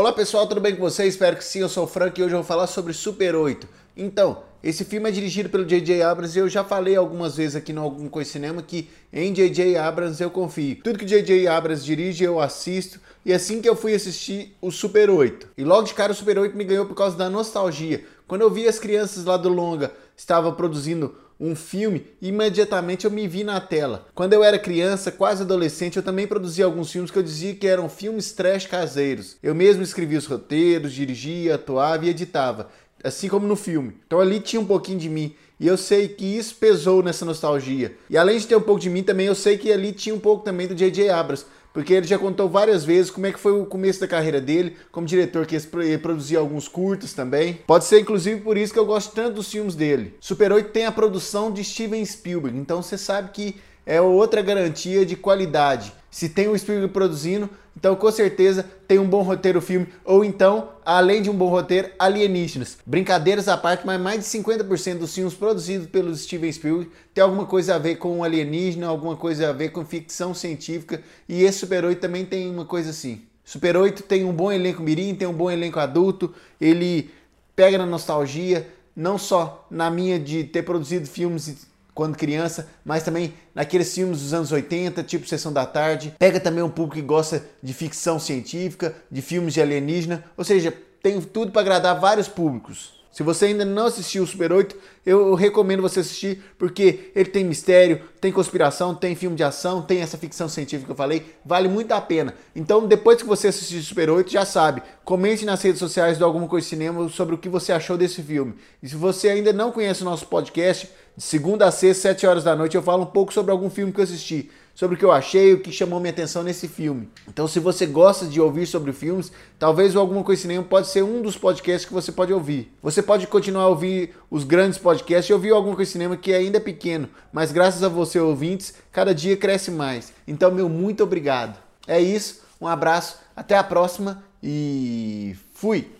Olá pessoal, tudo bem com vocês? Espero que sim, eu sou o Frank e hoje eu vou falar sobre Super 8. Então, esse filme é dirigido pelo J.J. Abrams e eu já falei algumas vezes aqui no Algum Coisa Cinema que em J.J. Abrams eu confio. Tudo que J.J. Abrams dirige eu assisto e assim que eu fui assistir o Super 8. E logo de cara o Super 8 me ganhou por causa da nostalgia. Quando eu vi as crianças lá do longa estavam produzindo um filme, imediatamente eu me vi na tela. Quando eu era criança, quase adolescente, eu também produzia alguns filmes que eu dizia que eram filmes trash caseiros. Eu mesmo escrevia os roteiros, dirigia, atuava e editava, assim como no filme. Então ali tinha um pouquinho de mim. E eu sei que isso pesou nessa nostalgia. E além de ter um pouco de mim também, eu sei que ali tinha um pouco também do J.J. Abrams porque ele já contou várias vezes como é que foi o começo da carreira dele, como diretor que ele produzia alguns curtos também. Pode ser inclusive por isso que eu gosto tanto dos filmes dele. Super 8 tem a produção de Steven Spielberg, então você sabe que é outra garantia de qualidade. Se tem o Spielberg produzindo, então com certeza tem um bom roteiro o filme, ou então, além de um bom roteiro, alienígenas. Brincadeiras à parte, mas mais de 50% dos filmes produzidos pelo Steven Spielberg tem alguma coisa a ver com alienígena, alguma coisa a ver com ficção científica, e esse Super 8 também tem uma coisa assim. Super 8 tem um bom elenco mirim, tem um bom elenco adulto, ele pega na nostalgia, não só na minha de ter produzido filmes quando criança, mas também naqueles filmes dos anos 80, tipo Sessão da Tarde. Pega também um público que gosta de ficção científica, de filmes de alienígena, ou seja, tem tudo para agradar vários públicos. Se você ainda não assistiu o Super 8, eu recomendo você assistir porque ele tem mistério, tem conspiração, tem filme de ação, tem essa ficção científica que eu falei, vale muito a pena. Então, depois que você assistir o Super 8, já sabe, comente nas redes sociais do Alguma Coisa Cinema sobre o que você achou desse filme. E se você ainda não conhece o nosso podcast, de segunda a sexta, 7 horas da noite, eu falo um pouco sobre algum filme que eu assisti sobre o que eu achei, o que chamou minha atenção nesse filme. Então, se você gosta de ouvir sobre filmes, talvez o Alguma Coisa Cinema pode ser um dos podcasts que você pode ouvir. Você pode continuar a ouvir os grandes podcasts e ouvir Alguma Coisa Cinema que ainda é pequeno, mas graças a você, ouvintes, cada dia cresce mais. Então, meu muito obrigado. É isso, um abraço, até a próxima e fui!